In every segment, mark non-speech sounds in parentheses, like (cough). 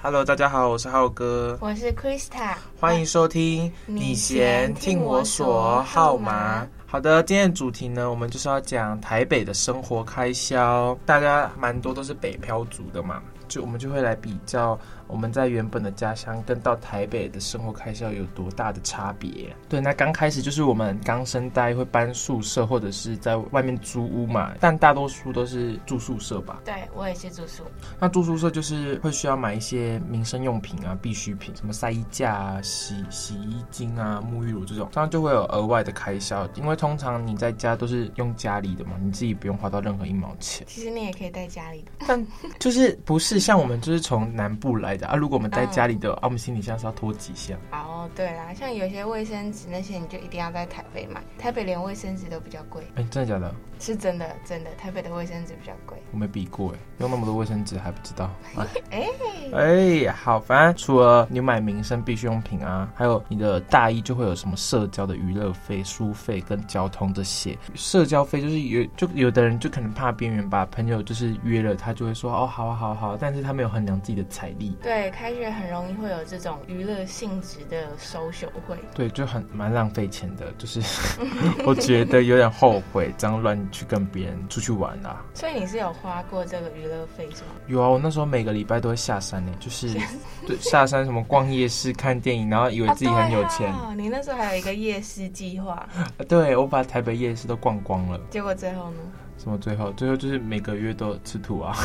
Hello，大家好，我是浩哥，我是 Krista，欢迎收听。你嫌听我所好吗？好的，今天的主题呢，我们就是要讲台北的生活开销。大家蛮多都是北漂族的嘛，就我们就会来比较。我们在原本的家乡跟到台北的生活开销有多大的差别？对，那刚开始就是我们刚生代会搬宿舍或者是在外面租屋嘛，但大多数都是住宿舍吧？对，我也是住宿。那住宿舍就是会需要买一些民生用品啊、必需品，什么晒衣架啊、洗洗衣精啊、沐浴乳这种，这样就会有额外的开销。因为通常你在家都是用家里的嘛，你自己不用花到任何一毛钱。其实你也可以带家里的，但就是不是像我们就是从南部来。啊！如果我们在家里的，啊，我们行李箱是要拖几箱？哦，对啦，像有些卫生纸那些，你就一定要在台北买。台北连卫生纸都比较贵。哎，真的假的？是真的，真的，台北的卫生纸比较贵。我没比过哎，用那么多卫生纸还不知道。(laughs) 哎哎，好，反正除了你买民生必需用品啊，还有你的大衣就会有什么社交的娱乐费、书费跟交通这些。社交费就是有，就有的人就可能怕边缘吧，朋友就是约了他就会说哦，好啊，好啊，好啊，但是他没有衡量自己的财力。对，开学很容易会有这种娱乐性质的 social 会。对，就很蛮浪费钱的，就是 (laughs) 我觉得有点后悔这样乱。去跟别人出去玩啦，所以你是有花过这个娱乐费是吗？有啊，我那时候每个礼拜都会下山呢，就是 (laughs) 对下山什么逛夜市、看电影，然后以为自己很有钱。啊、你那时候还有一个夜市计划？(laughs) 对，我把台北夜市都逛光了。结果最后呢？什么最后？最后就是每个月都吃土啊！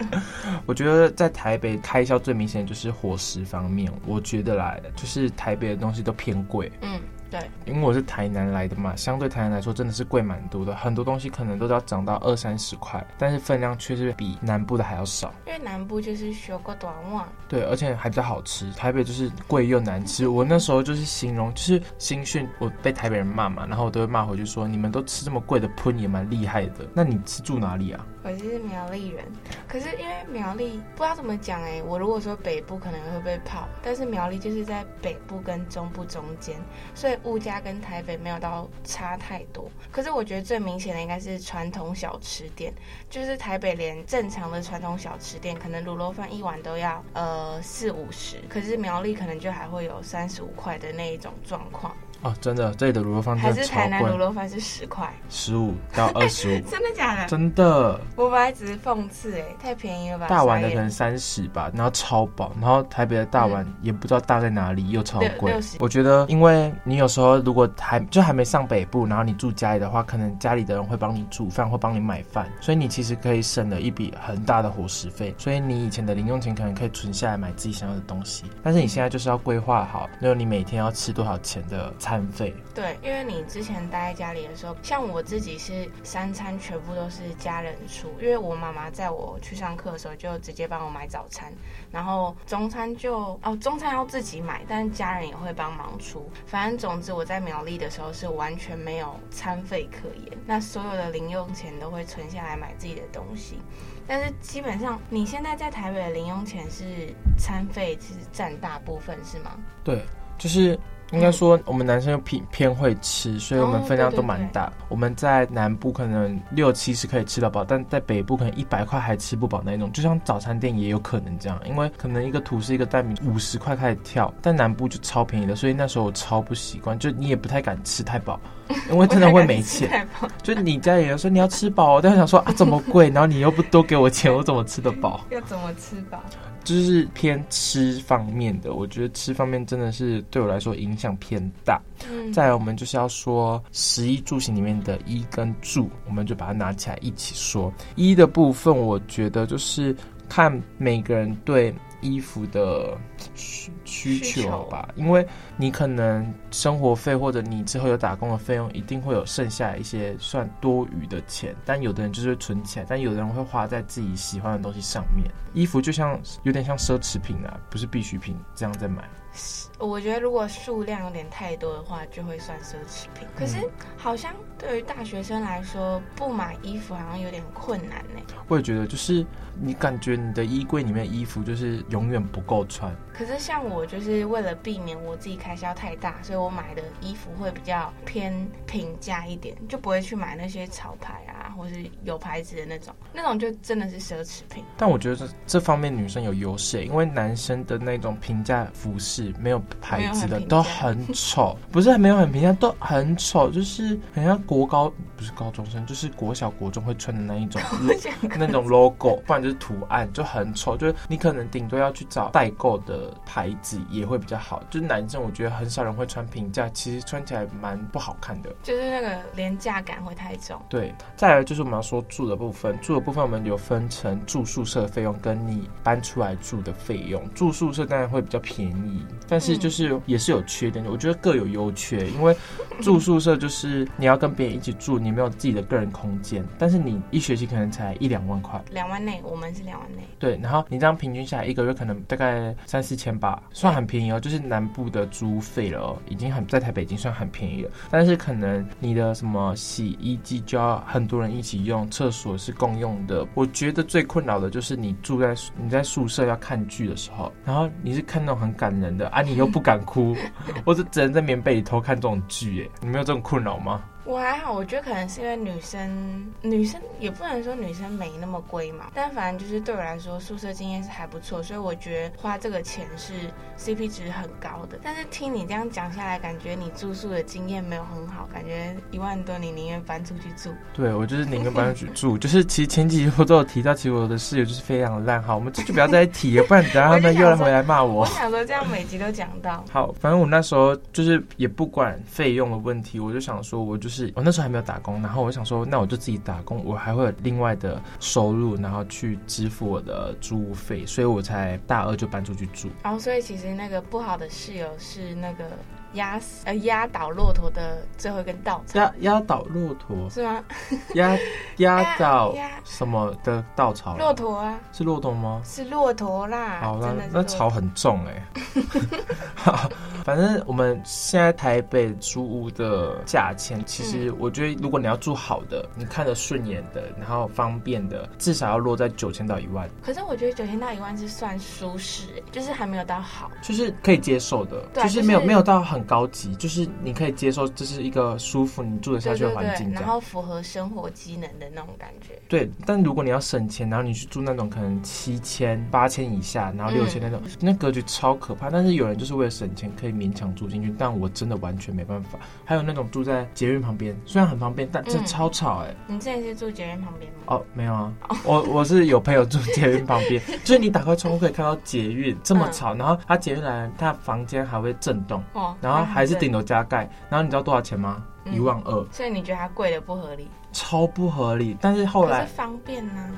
(laughs) 我觉得在台北开销最明显的就是伙食方面，我觉得来就是台北的东西都偏贵。嗯。对，因为我是台南来的嘛，相对台南来说真的是贵蛮多的，很多东西可能都要涨到二三十块，但是分量却是比南部的还要少。因为南部就是学过短袜，对，而且还比较好吃。台北就是贵又难吃，我那时候就是形容，就是新训，我被台北人骂嘛，然后我都会骂回去说，你们都吃这么贵的喷也蛮厉害的，那你是住哪里啊？我是苗栗人，可是因为苗栗不知道怎么讲哎，我如果说北部可能会被泡，但是苗栗就是在北部跟中部中间，所以物价跟台北没有到差太多。可是我觉得最明显的应该是传统小吃店，就是台北连正常的传统小吃店，可能卤肉饭一碗都要呃四五十，可是苗栗可能就还会有三十五块的那一种状况。哦，真的，这里的卤肉饭。还是台南卤肉饭是十块，十五到二十五。(laughs) 真的假的？真的。我本来只是讽刺，哎，太便宜了吧？大碗的可能三十吧，然后超饱，然后台北的大碗也不知道大在哪里，又超贵。我觉得，因为你有时候如果还就还没上北部，然后你住家里的话，可能家里的人会帮你煮饭，会帮你买饭，所以你其实可以省了一笔很大的伙食费。所以你以前的零用钱可能可以存下来买自己想要的东西，但是你现在就是要规划好，那你每天要吃多少钱的餐费。对。因为你之前待在家里的时候，像我自己是三餐全部都是家人出，因为我妈妈在我去上课的时候就直接帮我买早餐，然后中餐就哦中餐要自己买，但是家人也会帮忙出。反正总之我在苗栗的时候是完全没有餐费可言，那所有的零用钱都会存下来买自己的东西。但是基本上你现在在台北的零用钱是餐费是占大部分是吗？对，就是。应该说，我们男生又偏偏会吃，所以我们分量都蛮大。哦、对对对，我们在南部可能六七十可以吃得饱，但在北部可能一百块还吃不饱那种。就像早餐店也有可能这样，因为可能一个吐司一个蛋饼五十块开始跳，但南部就超便宜的，所以那时候我超不习惯，就你也不太敢吃太饱，(laughs) 因为真的会没钱。就你家里人说你要吃饱，但是想说啊这么贵，然后你又不多给我钱，我怎么吃得饱？(laughs) 要怎么吃饱？就是偏吃方面的，我觉得吃方面真的是对我来说影响偏大。嗯，再来，我们就是要说食衣住行里面的一跟住，我们就把它拿起来一起说。衣的部分，我觉得就是看每个人对。衣服的需需求吧，因为你可能生活费或者你之后有打工的费用，一定会有剩下一些算多余的钱。但有的人就是会存起来，但有的人会花在自己喜欢的东西上面。衣服就像有点像奢侈品啊，不是必需品，这样在买。我觉得如果数量有点太多的话，就会算奢侈品。可是好像对于大学生来说，不买衣服好像有点困难呢。我也觉得，就是你感觉你的衣柜里面的衣服就是永远不够穿。可是像我就是为了避免我自己开销太大，所以我买的衣服会比较偏平价一点，就不会去买那些潮牌啊，或是有牌子的那种，那种就真的是奢侈品。但我觉得这这方面女生有优势，因为男生的那种平价服饰没有牌子的很都很丑，不是没有很平价，都很丑，就是很像国高不是高中生，就是国小国中会穿的那一种那种 logo，不然就是图案就很丑，就是你可能顶多要去找代购的牌子也会比较好。就是男生我觉得很少人会穿平价，其实穿起来蛮不好看的，就是那个廉价感会太重。对，再来就是我们要说住的部分，住的部分我们有分成住宿舍费用跟你搬出来住的费用。住宿舍当然会比较便宜，但是就是也是有缺点的，我觉得各有优缺。因为住宿舍就是你要跟别人一起住，你没有自己的个人空间，但是你一学期可能才一两万块，两万内，我们是两万内。对，然后你这样平均下来一个月可能大概三四千吧，算很便宜哦，就是南部的租费了哦，已经很在台北已经算很便宜了。但是可能你的什么洗衣机就要很多人一起用，厕所是共用的。我觉得最困扰的就是你住在你在宿舍要看剧的时候，然后你是看那种很感人的啊，你又不敢哭，(laughs) 我是只能在棉被里偷看这种剧，哎，你没有这种困扰吗？我还好，我觉得可能是因为女生，女生也不能说女生没那么贵嘛，但反正就是对我来说，宿舍经验是还不错，所以我觉得花这个钱是 CP 值很高的。但是听你这样讲下来，感觉你住宿的经验没有很好，感觉一万多你宁愿搬出去住。对，我就是宁愿搬出去住，就是其实前几集我都有提到，其实我的室友就是非常烂，好，我们这就不要再提了，不然等下他们又来回来骂我。(laughs) 我想说这样每集都讲到。好，反正我那时候就是也不管费用的问题，我就想说我就是。我那时候还没有打工，然后我想说，那我就自己打工，我还会有另外的收入，然后去支付我的租屋费，所以我才大二就搬出去住。然后，哦，所以其实那个不好的室友是那个。压死呃压倒骆驼的最后一根稻草，(laughs) (laughs) 压压倒骆驼是吗？压压倒什么的稻草？骆驼啊，是骆驼吗？是骆驼啦。好，那那草很重哎、欸。(laughs) 反正我们现在台北租屋的价钱，其实我觉得如果你要住好的，你看着顺眼的，然后方便的，至少要落在九千到一万。可是我觉得九千到一万是算舒适、欸，就是还没有到好，就是可以接受的，对就是没有、没有到很。高级就是你可以接受，这是一个舒服你住得下去的环境，然后符合生活机能的那种感觉。对，但如果你要省钱，然后你去住那种可能七千、八千以下，然后六千那种，嗯、那格局超可怕。但是有人就是为了省钱，可以勉强住进去，但我真的完全没办法。还有那种住在捷运旁边，虽然很方便，但真的超吵哎、欸嗯。你之前是住捷运旁边吗？哦，没有啊，我我是有朋友住捷运旁边，(laughs) 就是你打开窗户可以看到捷运这么吵，嗯、然后他捷运来，他房间还会震动，哦，然后还是顶楼加盖，然后你知道多少钱吗？一、嗯、万二。所以你觉得它贵的不合理？超不合理，但是后来是方便呢、啊。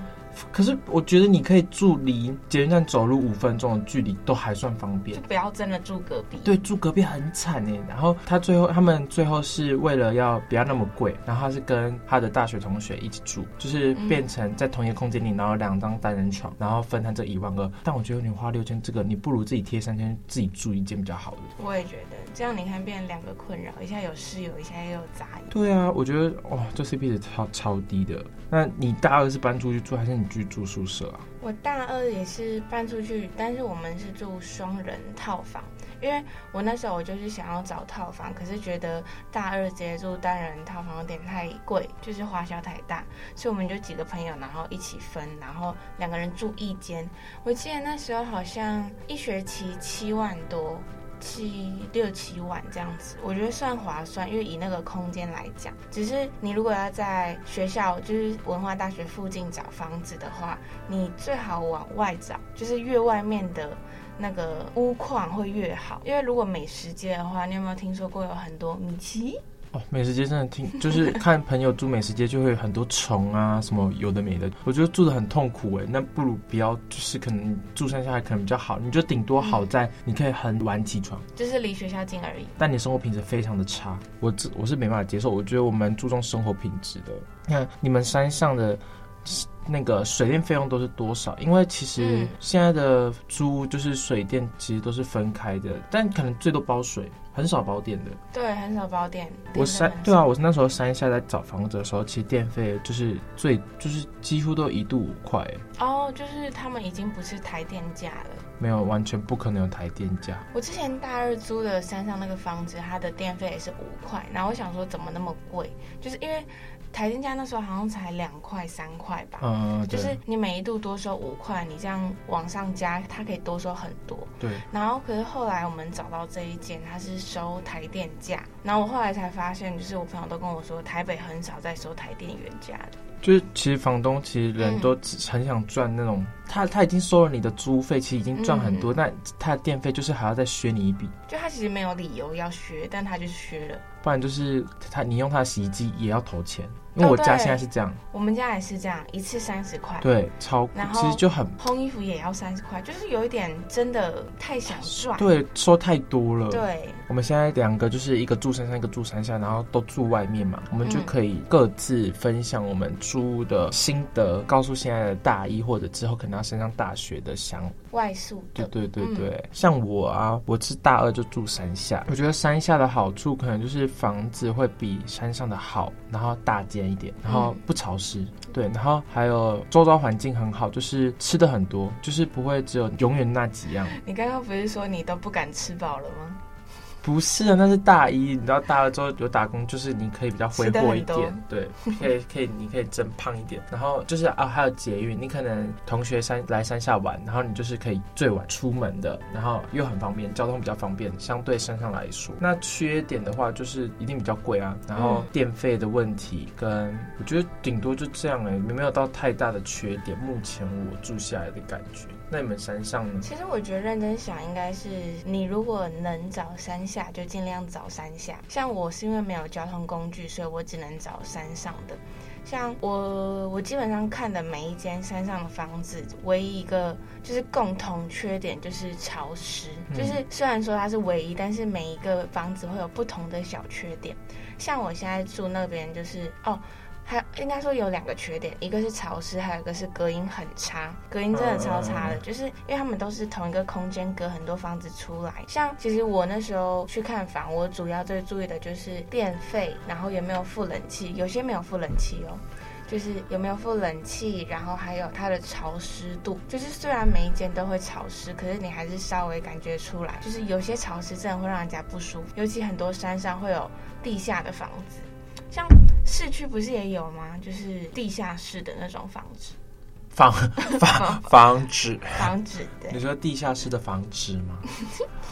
可是我觉得你可以住离捷运站走路五分钟的距离都还算方便，就不要真的住隔壁。对，住隔壁很惨哎。然后他最后他们最后是为了要不要那么贵，然后他是跟他的大学同学一起住，就是变成在同一个空间里，然后两张单人床，然后分摊这一万二。但我觉得你花六千，这个你不如自己贴三千，自己住一间比较好的。我也觉得这样你看变成两个困扰，一下有室友，一下又有杂音。对啊，我觉得哇、哦，这 CP 值超超低的。那你大二是搬出去住，还是你去住宿舍啊？我大二也是搬出去，但是我们是住双人套房，因为我那时候我就是想要找套房，可是觉得大二直接住单人套房有点太贵，就是花销太大，所以我们就几个朋友，然后一起分，然后两个人住一间。我记得那时候好像一学期七万多。七六七万这样子，我觉得算划算，因为以那个空间来讲，只是你如果要在学校，就是文化大学附近找房子的话，你最好往外找，就是越外面的那个屋况会越好。因为如果美食街的话，你有没有听说过有很多米奇？哦，美食街真的挺，就是 (laughs) 看朋友住美食街就会有很多虫啊，什么有的没的，我觉得住的很痛苦哎。那不如不要，就是可能住山下来可能比较好，你就顶多好在你可以很晚起床，就是离学校近而已。但你生活品质非常的差，我这我是没办法接受。我觉得我们注重生活品质的。你看你们山上的。那个水电费用都是多少？因为其实现在的租就是水电其实都是分开的，但可能最多包水，很少包电的。对，很少包电。我山对啊，我那时候山下在找房子的时候，其实电费就是最就是几乎都一度五块。哦，就是他们已经不是台电价了。没有，完全不可能有台电价。我之前大二租的山上那个房子，它的电费也是五块，然后我想说怎么那么贵，就是因为。台电价那时候好像才两块三块吧，嗯，就是你每一度多收五块，你这样往上加，它可以多收很多。对。然后可是后来我们找到这一间，它是收台电价，然后我后来才发现，就是我朋友都跟我说，台北很少在收台电原价的。就是其实房东其实人都只很想赚那种，嗯、他他已经收了你的租费，其实已经赚很多，嗯、但他的电费就是还要再削你一笔。就他其实没有理由要削，但他就是削了。不然就是他你用他的洗衣机也要投钱。因为我家现在是这样，哦、我们家也是这样，一次三十块，对，超，然后其实就很烘衣服也要三十块，就是有一点真的太想赚，对，收太多了。对，我们现在两个就是一个住山上，一个住山下，然后都住外面嘛，我们就可以各自分享我们租的心得，嗯、告诉现在的大一或者之后可能要升上大学的想外宿。对对对对，嗯、像我啊，我是大二就住山下，我觉得山下的好处可能就是房子会比山上的好，然后大间一点，然后不潮湿，对，然后还有周遭环境很好，就是吃的很多，就是不会只有永远那几样。你刚刚不是说你都不敢吃饱了吗？不是啊，那是大一，你知道大二之后有打工，就是你可以比较挥霍一点，对，(laughs) 可以可以，你可以增胖一点。然后就是啊，还有捷运，你可能同学山来山下玩，然后你就是可以最晚出门的，然后又很方便，交通比较方便，相对山上来说。那缺点的话就是一定比较贵啊，然后电费的问题跟我觉得顶多就这样哎、欸，没有到太大的缺点。目前我住下来的感觉。那你们山上呢？其实我觉得认真想，应该是你如果能找山下，就尽量找山下。像我是因为没有交通工具，所以我只能找山上的。像我，我基本上看的每一间山上的房子，唯一一个就是共同缺点就是潮湿。嗯、就是虽然说它是唯一，但是每一个房子会有不同的小缺点。像我现在住那边，就是哦。还应该说有两个缺点，一个是潮湿，还有一个是隔音很差，隔音真的超差的。就是因为他们都是同一个空间隔很多房子出来。像其实我那时候去看房，我主要最注意的就是电费，然后有没有付冷气，有些没有付冷气哦，就是有没有付冷气，然后还有它的潮湿度。就是虽然每一间都会潮湿，可是你还是稍微感觉出来，就是有些潮湿真的会让人家不舒服。尤其很多山上会有地下的房子，像。市区不是也有吗？就是地下室的那种房子，房 (laughs) 房房子，房子。对，你说地下室的房子吗？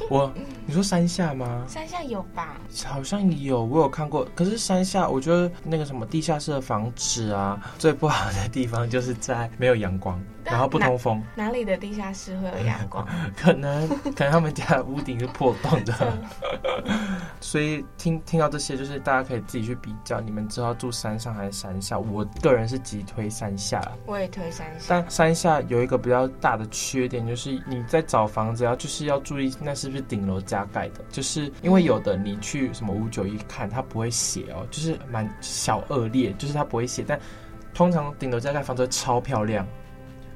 我，你说山下吗？山下有吧？好像有，我有看过。可是山下，我觉得那个什么地下室的房子啊，最不好的地方就是在没有阳光。然后不通风，哪里的地下室会有阳光？(laughs) 可能可能他们家的屋顶是破洞的，(laughs) (laughs) 所以听听到这些，就是大家可以自己去比较，你们知道住山上还是山下？我个人是极推山下，我也推山下。但山下有一个比较大的缺点，就是你在找房子要就是要注意那是不是顶楼加盖的，就是因为有的你去什么五九一看，它不会写哦，就是蛮小恶劣，就是它不会写，但通常顶楼加盖房子会超漂亮。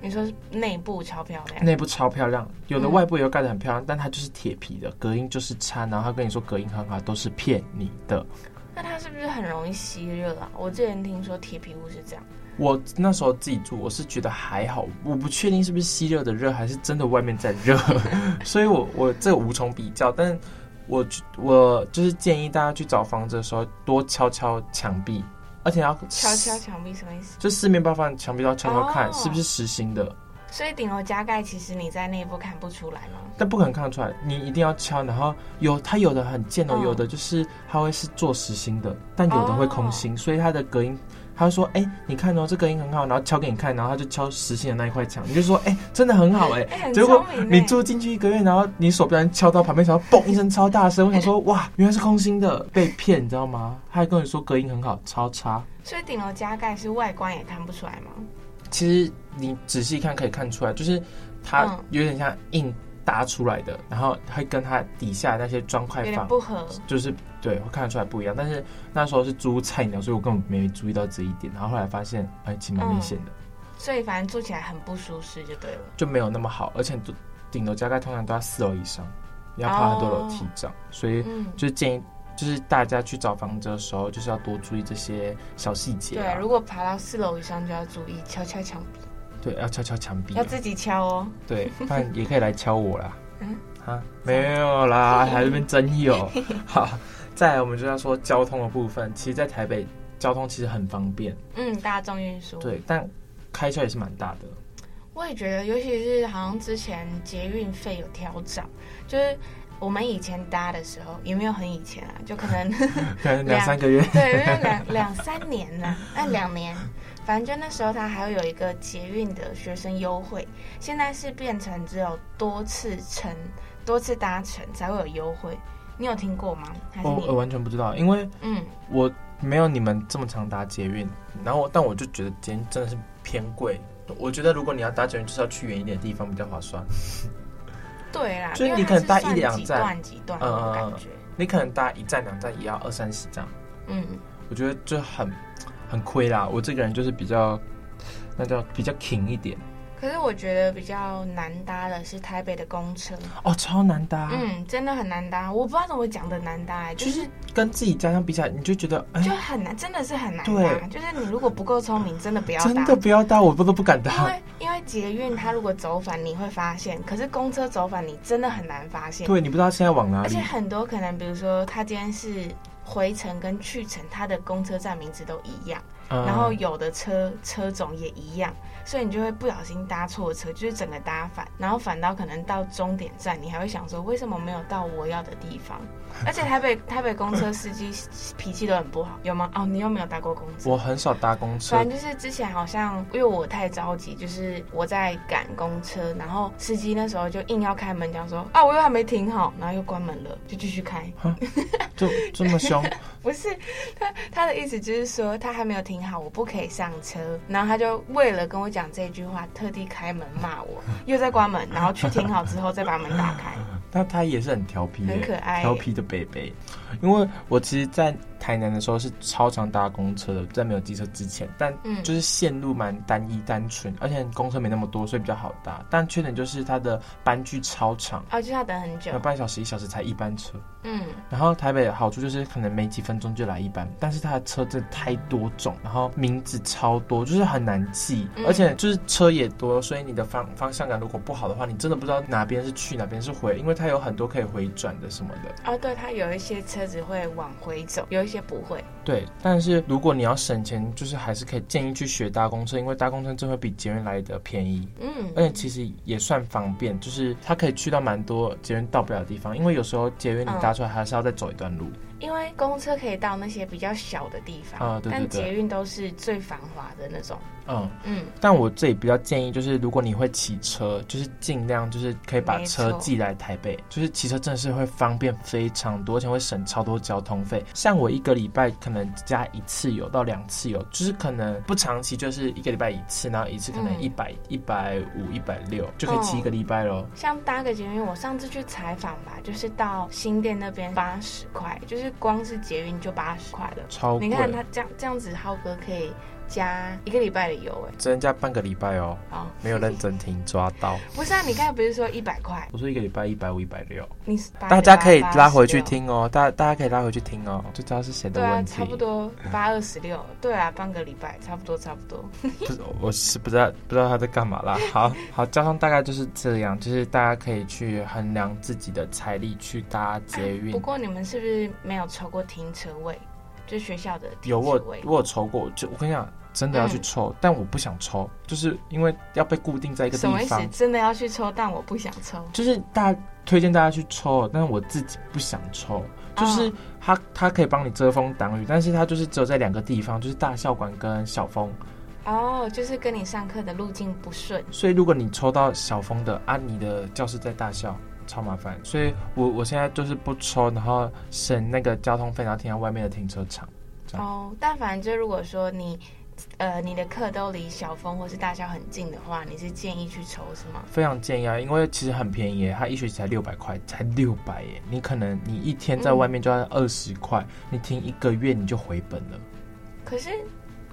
你说内部超漂亮，内部超漂亮，有的外部也盖得很漂亮，嗯、但它就是铁皮的，隔音就是差。然后他跟你说隔音很好，都是骗你的。那它是不是很容易吸热啊？我之前听说铁皮屋是这样。我那时候自己住，我是觉得还好，我不确定是不是吸热的热，还是真的外面在热。(laughs) 所以我我这个无从比较，但我我就是建议大家去找房子的时候，多敲敲墙壁。而且要敲敲墙壁什么意思？就四面八方墙壁都要敲敲看，是不是实心的。所以顶楼加盖，其实你在内部看不出来吗？但不可能看得出来，你一定要敲。然后有它有的很贱哦，有的就是它会是做实心的，但有的会空心，所以它的隔音他就说：“哎、欸，你看哦，这隔音很好。”然后敲给你看，然后他就敲实心的那一块墙，你就说：“哎、欸，真的很好哎、(laughs) 欸。欸”结果你住进去一个月，然后你手不小心敲到旁边，然后嘣一声超大声，我想说：“哇，原来是空心的，被骗，你知道吗？”他还跟你说隔音很好，超差。所以顶楼加盖是外观也看不出来吗？其实你仔细看可以看出来，就是它有点像硬搭出来的，嗯、然后会跟它底下那些砖块房不合，就是对，会看得出来不一样。但是那时候是租菜鸟，所以我根本没注意到这一点。然后后来发现，哎，其实蛮明显的、嗯。所以反正住起来很不舒适，就对了，就没有那么好。而且顶楼加盖通常都要四楼以上，要爬很多楼梯这样，所以就建议。就是大家去找房子的时候，就是要多注意这些小细节、啊。对，如果爬到四楼以上，就要注意敲敲墙壁。对，要敲敲墙壁、啊。要自己敲哦。对，但也可以来敲我啦。嗯，啊，没有啦，还那边真有。(laughs) 好，再来我们就要说交通的部分。其实，在台北交通其实很方便。嗯，大众运输。对，但开销也是蛮大的。我也觉得，尤其是好像之前捷运费有调涨，就是。我们以前搭的时候也没有很以前啊，就可能 (laughs) (laughs) 可能两三个月，对，没有两两三年呢，那两年，反正就那时候它还会有一个捷运的学生优惠，现在是变成只有多次乘、多次搭乘才会有优惠，你有听过吗？还是你？我完全不知道，因为嗯，我没有你们这么常搭捷运，然后但我就觉得捷运真的是偏贵，我觉得如果你要搭捷运，就是要去远一点的地方比较划算。对啦，就是你可能搭一两站，几段几段感觉，嗯，你可能搭一站两站也要二三十这样。嗯，我觉得就很很亏啦。我这个人就是比较，那叫比较挺一点。可是我觉得比较难搭的是台北的公车哦，超难搭，嗯，真的很难搭。我不知道怎么讲的难搭，欸，就是，跟自己家乡比起来，你就觉得就很难，真的是很难搭。就是你如果不够聪明，真的不要搭，真的不要搭，我不都不敢搭。因为因为捷运它如果走反，你会发现，可是公车走反，你真的很难发现。对，你不知道现在往哪里。而且很多可能，比如说他今天是回程跟去程，它的公车站名字都一样，嗯，然后有的车车种也一样。所以你就会不小心搭错车，就是整个搭反，然后反倒可能到终点站，你还会想说，为什么没有到我要的地方？(laughs) 而且台北台北公车司机 (laughs) 脾气都很不好，有吗？哦，你又没有搭过公车？我很少搭公车。反正就是之前好像因为我太着急，就是我在赶公车，然后司机那时候就硬要开门，讲说啊，我又还没停好，然后又关门了，就继续开。就这么凶？(laughs) 不是，他他的意思就是说他还没有停好，我不可以上车，然后他就为了跟我讲这句话，特地开门骂我，又在关门，然后去停好之后再把门打开。(laughs) 那他也是很调皮，很可爱，调皮的北北。因为我其实，在台南的时候是超常搭公车的，在没有机车之前，但就是线路蛮单一单纯，而且公车没那么多，所以比较好搭。但缺点就是它的班距超长，哦，就要等很久，要半小时一小时才一班车。嗯，然后台北的好处就是可能没几分钟就来一班，但是它的车真的太多种，然后名字超多，就是很难记，而且就是车也多，所以你的方方向感如果不好的话，你真的不知道哪边是去哪边是回，因为它有很多可以回转的什么的。哦，对，它有一些车子会往回走，有一些不会。对，但是如果你要省钱，就是还是可以建议去学搭公车，因为搭公车真会比捷运来的便宜。嗯，而且其实也算方便，就是它可以去到蛮多捷运到不了的地方，因为有时候捷运你搭出来还是要再走一段路。因为公车可以到那些比较小的地方，啊、对对对，但捷运都是最繁华的那种。嗯嗯，但我这里比较建议，就是如果你会骑车，就是尽量就是可以把车寄来台北，就是骑车真的是会方便非常多，而且会省超多交通费。像我一个礼拜可能加一次油到两次油，就是可能不长期，就是一个礼拜一次，然后一次可能一百一百五一百六就可以骑一个礼拜喽。像搭个捷运，我上次去采访吧，就是到新店那边八十块，就是光是捷运就八十块了，超。你看他这样这样子，浩哥可以。加一个礼拜的油，哎，只能加半个礼拜哦。哦，没有认真听，抓到。不是啊，你刚才不是说一百块？我说一个礼拜一百五、一百六。你大家可以拉回去听哦，大大家可以拉回去听哦，就知道是谁的问题。差不多八二十六，对啊，半个礼拜，差不多差不多。不是，我是不知道不知道他在干嘛啦。(laughs) 好好，交通大概就是这样，就是大家可以去衡量自己的财力去搭捷运。不过你们是不是没有抽过停车位？就学校的？有我我有抽过，就我跟你讲。真的要去抽，嗯，但我不想抽，就是因为要被固定在一个地方。什么意思？真的要去抽，但我不想抽。就是大推荐大家去抽，但是我自己不想抽。就是它，它可以帮你遮风挡雨，但是它就是只有在两个地方，就是大校馆跟小峰。哦，就是跟你上课的路径不顺。所以如果你抽到小峰的啊，你的教室在大校，超麻烦。所以我我现在就是不抽，然后省那个交通费，然后停在外面的停车场。哦，但反正就如果说你。呃，你的课都离小峰或是大校很近的话，你是建议去抽是吗？非常建议啊，因为其实很便宜耶，它一学期才六百块，才六百耶。你可能你一天在外面就要二十块，嗯、你听一个月你就回本了。可是。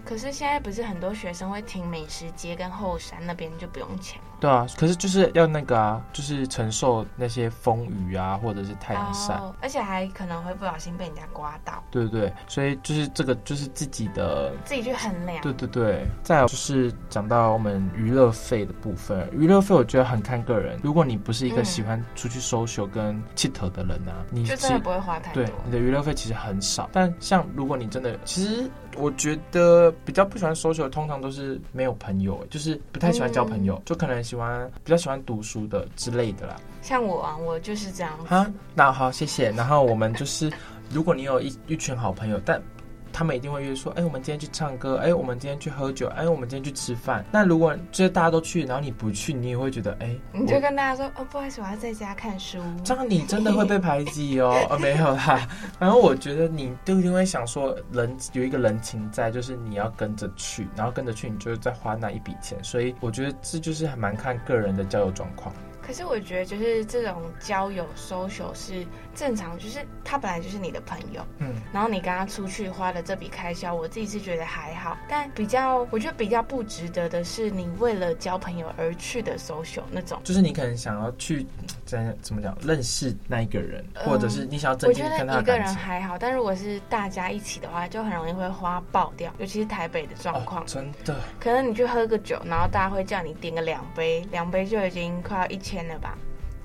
可是现在不是很多学生会停美食街跟后山那边就不用钱吗？对啊，可是就是要那个啊，就是承受那些风雨啊，或者是太阳晒，而且还可能会不小心被人家刮到。对对对，所以就是这个就是自己的自己去衡量。对对对，再有就是讲到我们娱乐费的部分，娱乐费我觉得很看个人。如果你不是一个喜欢出去 social 跟 cheat 的人啊，嗯、你就真的不会花太多。对，你的娱乐费其实很少。但像如果你真的，其实我觉得。比较不喜欢 social，通常都是没有朋友，就是不太喜欢交朋友，嗯、就可能喜欢比较喜欢读书的之类的啦。像我啊，我就是这样。哈，那好，谢谢。然后我们就是，如果你有一一群好朋友，但。他们一定会约说，哎，我们今天去唱歌，哎，我们今天去喝酒，哎，我们今天去吃饭。那如果就是大家都去，然后你不去，你也会觉得，哎，你就跟大家说，哦，不好意思，我要在家看书。这 (laughs) 样你真的会被排挤哦。哦，没有啦。(laughs) 然后我觉得你都一定会想说，人有一个人情在，就是你要跟着去，然后跟着去，你就是在花那一笔钱。所以我觉得这就是还蛮看个人的交友状况。可是我觉得，就是这种交友 social 是正常，就是他本来就是你的朋友，嗯，然后你跟他出去花的这笔开销，我自己是觉得还好。但比较，我觉得比较不值得的是，你为了交朋友而去的 social 那种，就是你可能想要去怎怎么讲，认识那一个人，或者是你想要真正跟他、嗯、一个人还好，但如果是大家一起的话，就很容易会花爆掉，尤其是台北的状况、哦，真的。可能你去喝个酒，然后大家会叫你点个两杯，两杯就已经快要一千。了吧？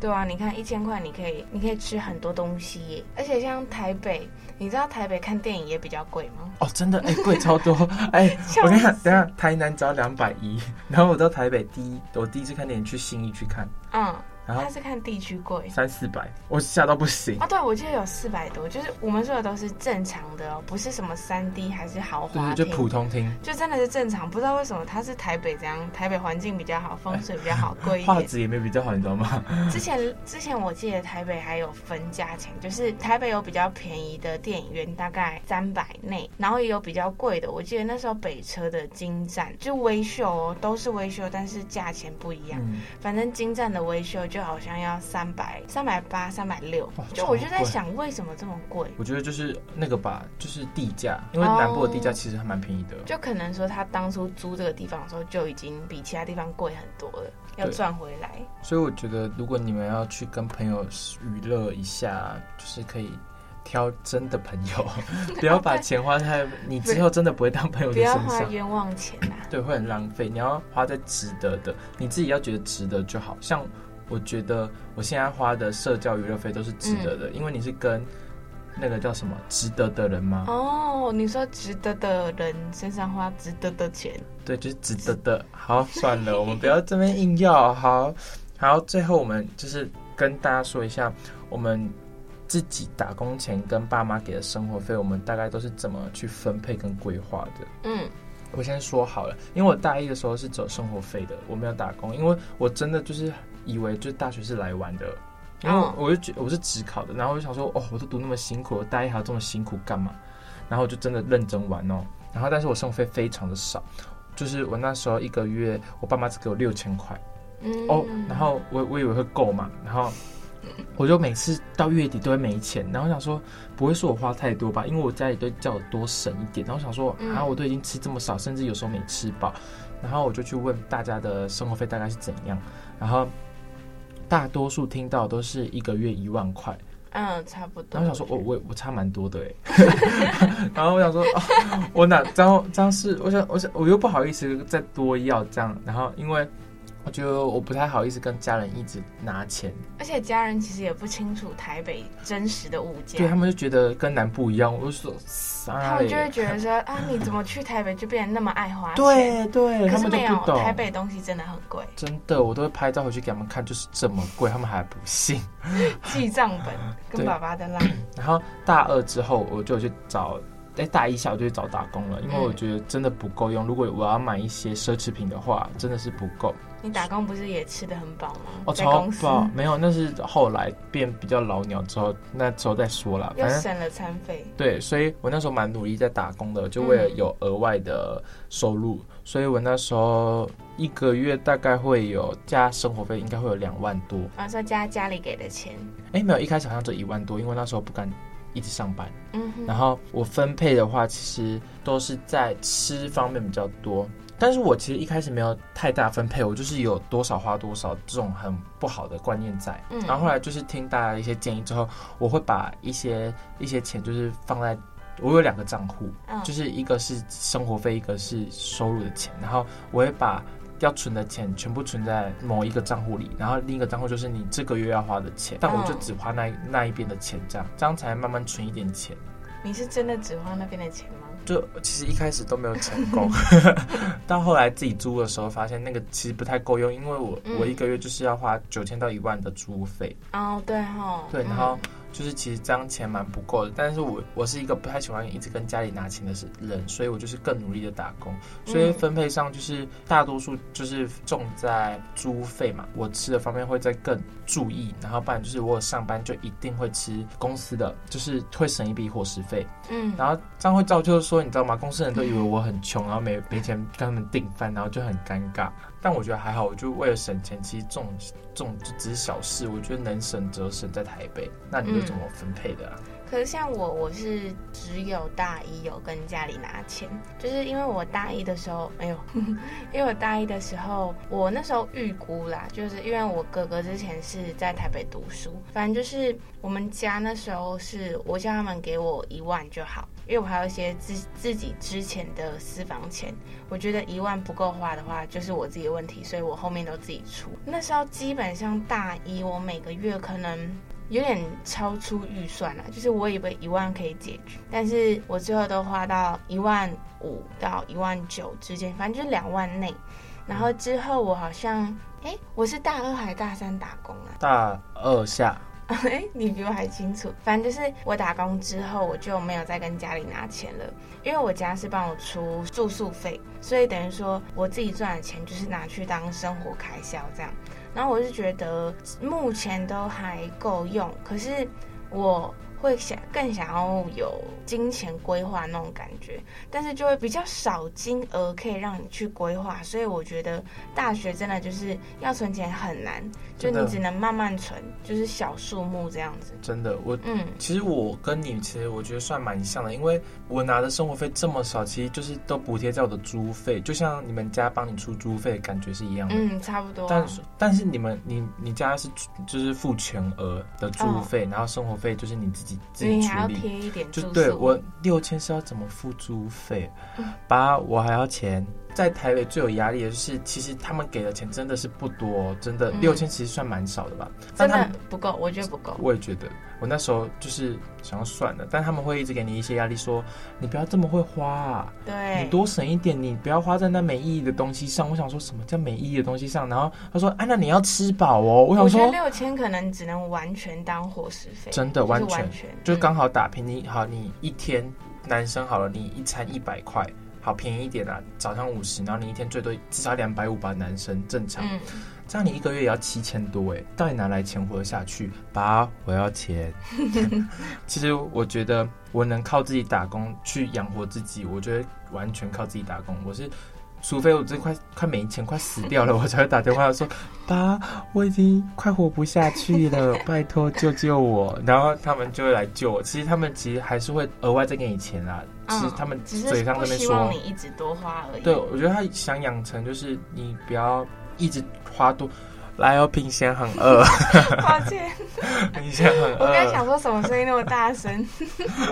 对啊，你看一千块，你可以你可以吃很多东西耶。而且像台北，你知道台北看电影也比较贵吗？哦，真的，哎，贵超多。哎，(laughs) 我跟你讲，等下台南只要两百一，然后我到台北第一，我第一次看电影去新义去看，嗯。然后他是看地区贵，三四百，我吓到不行啊！对，我记得有四百多，就是我们说的都是正常的哦，不是什么三 D 还是豪华，就普通厅，就真的是正常。不知道为什么他是台北这样，(laughs) 台北环境比较好，风水比较好，贵一点。画质也没比较好，你知道吗？之前之前我记得台北还有分价钱，就是台北有比较便宜的电影院，大概三百内，然后也有比较贵的。我记得那时候北车的金站就微秀哦，都是微秀，但是价钱不一样。嗯、反正金站的微秀就好像要。三百、三百八、三百六，就我就在想，为什么这么贵？我觉得就是那个吧，就是地价，因为南部的地价其实还蛮便宜的。就可能说他当初租这个地方的时候，就已经比其他地方贵很多了，要赚回来。所以我觉得，如果你们要去跟朋友娱乐一下，就是可以挑真的朋友，(laughs) 不要把钱花在你之后真的不会当朋友的身上，不要花冤枉钱啊！对，会很浪费。你要花在值得的，你自己要觉得值得就好。像我觉得我现在花的社交娱乐费都是值得的，嗯、因为你是跟那个叫什么值得的人吗？哦，你说值得的人身上花值得的钱，对，就是值得的。好，算了，我们不要这边硬要。好，(laughs) 好，最后我们就是跟大家说一下，我们自己打工钱跟爸妈给的生活费，我们大概都是怎么去分配跟规划的。嗯。我先说好了，因为我大一的时候是走生活费的，我没有打工，因为我真的就是以为就是大学是来玩的，然后我就觉得我是只考的，然后我就想说，哦，我都读那么辛苦，我大一还要这么辛苦干嘛？然后我就真的认真玩哦，然后但是我生活费非常的少，就是我那时候一个月，我爸妈只给我六千块，嗯，哦，然后我我以为会够嘛，然后。我就每次到月底都会没钱，然后想说不会是我花太多吧，因为我家里都叫我多省一点。然后想说啊，我都已经吃这么少，甚至有时候没吃饱。然后我就去问大家的生活费大概是怎样，然后大多数听到都是一个月一万块，嗯，差不多。然后想说，我我我差蛮多的哎。(laughs) 然后我想说，我哪这样这样是，我想我想我又不好意思再多要这样，然后因为。我觉得我不太好意思跟家人一直拿钱，而且家人其实也不清楚台北真实的物价，对他们就觉得跟南部一样。我就说，他们就会觉得说啊，你怎么去台北就变得那么爱花钱？对对，可是没有，台北东西真的很贵，真的，我都会拍照回去给他们看，就是这么贵，他们还不信，记账本跟爸爸的啦。(clears throat) 然后大二之后，我就去找。在大一下我就去找打工了，因为我觉得真的不够用。如果我要买一些奢侈品的话，真的是不够。你打工不是也吃的很饱吗？哦，超饱。没有，那是后来变比较老鸟之后，那时候再说了。又省了餐费。对，所以我那时候蛮努力在打工的，就为了有额外的收入。嗯、所以我那时候一个月大概会有加生活费，应该会有两万多。啊，说加家里给的钱？哎，没有，一开始好像就一万多，因为那时候不敢。一直上班，嗯，然后我分配的话，其实都是在吃方面比较多。但是我其实一开始没有太大分配，我就是有多少花多少这种很不好的观念在。嗯，然后后来就是听大家的一些建议之后，我会把一些一些钱就是放在我有两个账户，嗯，就是一个是生活费，一个是收入的钱，然后我会把。要存的钱全部存在某一个账户里，然后另一个账户就是你这个月要花的钱，但我就只花那那一边的钱，这样这样才慢慢存一点钱。你是真的只花那边的钱吗？就其实一开始都没有成功，(laughs) (laughs) 到后来自己租的时候发现那个其实不太够用，因为我、嗯、我一个月就是要花九千到一万的租费。哦，对哈，对，然后。嗯就是其实这样钱蛮不够的，但是我我是一个不太喜欢一直跟家里拿钱的人，所以我就是更努力的打工，所以分配上就是大多数就是重在租费嘛，我吃的方面会再更注意，然后不然就是我有上班就一定会吃公司的，就是会省一笔伙食费，嗯，然后这样会造就说你知道吗？公司人都以为我很穷，然后没没钱跟他们订饭，然后就很尴尬。但我觉得还好，我就为了省钱，其实这种这种只是小事。我觉得能省则省，在台北，那你是怎么分配的啊？可是像我，我是只有大一有跟家里拿钱，就是因为我大一的时候，哎呦，(laughs) 因为我大一的时候，我那时候预估啦，就是因为我哥哥之前是在台北读书，反正就是我们家那时候是我叫他们给我一万就好。因为我还有一些自自己之前的私房钱，我觉得一万不够花的话，就是我自己的问题，所以我后面都自己出。那时候基本上大一，我每个月可能有点超出预算了，就是我以为一万可以解决，但是我最后都花到一万五到一万九之间，反正就是两万内。然后之后我好像，哎，我是大二还是大三打工啊？大二下。(laughs) 哎，你比我还清楚。反正就是我打工之后，我就没有再跟家里拿钱了，因为我家是帮我出住宿费，所以等于说我自己赚的钱就是拿去当生活开销这样。然后我是觉得目前都还够用，可是我。会想更想要有金钱规划那种感觉，但是就会比较少金额可以让你去规划，所以我觉得大学真的就是要存钱很难，就你只能慢慢存，就是小数目这样子。真的，我嗯，其实我跟你其实我觉得算蛮像的，因为我拿的生活费这么少，其实就是都补贴在我的租费，就像你们家帮你出租费的感觉是一样的。嗯，差不多。但是但是你们你你家是就是付全额的租费，哦，然后生活费就是你自己。自己你还要贴一点，就对我六千是要怎么付租费？八，我还要钱。在台北最有压力的就是，其实他们给的钱真的是不多，真的六千其实算蛮少的吧？真的不够，我觉得不够。我也觉得，我那时候就是想要算了，但他们会一直给你一些压力，说你不要这么会花啊，对，你多省一点，你不要花在那没意义的东西上。我想说什么叫没意义的东西上？然后他说，哎，那你要吃饱哦。我想说，六千可能只能完全当伙食费，真的完全，完全就刚好打平。你好，你一天男生好了，你一餐一百块。好便宜一点啊，早上五十，然后你一天最多至少两百五吧，男生正常。嗯，这样你一个月也要七千多哎，到底哪来钱活得下去？爸，我要钱。(laughs) 其实我觉得我能靠自己打工去养活自己，我觉得完全靠自己打工。我是。除非我这快快没钱，快死掉了，我才会打电话说：“爸，我已经快活不下去了，拜托救救我。”然后他们就会来救我。其实他们其实还是会额外再给你钱啦。其实他们嘴上那边说，希望你一直多花而已。对，我觉得他想养成就是你不要一直花多。来哦，品贤很饿。(laughs) 抱歉，(laughs) 品贤很饿。我刚才想说什么声音那么大声？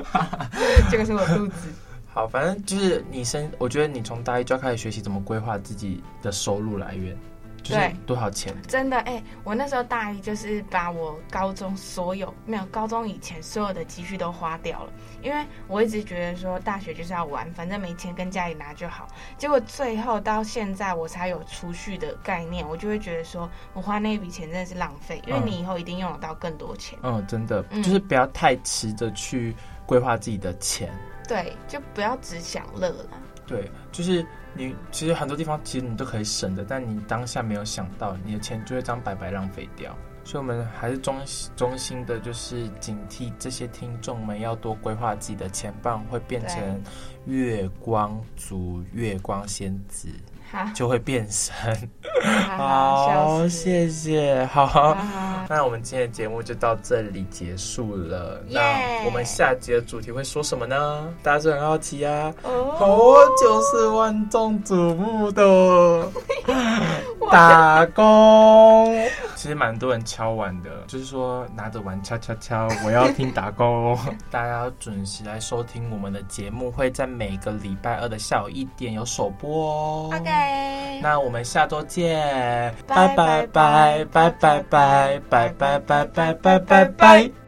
(laughs) 这个是我肚子。好，反正就是你生，我觉得你从大一就要开始学习怎么规划自己的收入来源，就是多少钱？真的，哎、欸，我那时候大一就是把我高中所有没有高中以前所有的积蓄都花掉了，因为我一直觉得说大学就是要玩，反正没钱跟家里拿就好。结果最后到现在我才有储蓄的概念，我就会觉得说我花那一笔钱真的是浪费，因为你以后一定用得到更多钱。嗯，嗯，真的，就是不要太迟着去规划自己的钱。对，就不要只享乐了。对，就是你其实很多地方其实你都可以省的，但你当下没有想到，你的钱就会这样白白浪费掉。所以，我们还是衷衷心的，就是警惕这些听众们要多规划自己的钱，不然会变成月光族、月光仙子。就会变身，好，谢谢，好，好，那我们今天的节目就到这里结束了。那我们下集的主题会说什么呢？大家是很好奇啊。哦、oh.，就是万众瞩目的 (laughs) 打工。其实蛮多人敲碗的，就是说拿着碗敲敲敲，我要听打工。(laughs) 大家要准时来收听我们的节目，会在每个礼拜二的下午一点有首播哦。OK。那我们下周见，拜拜拜拜拜拜拜拜拜拜拜拜拜。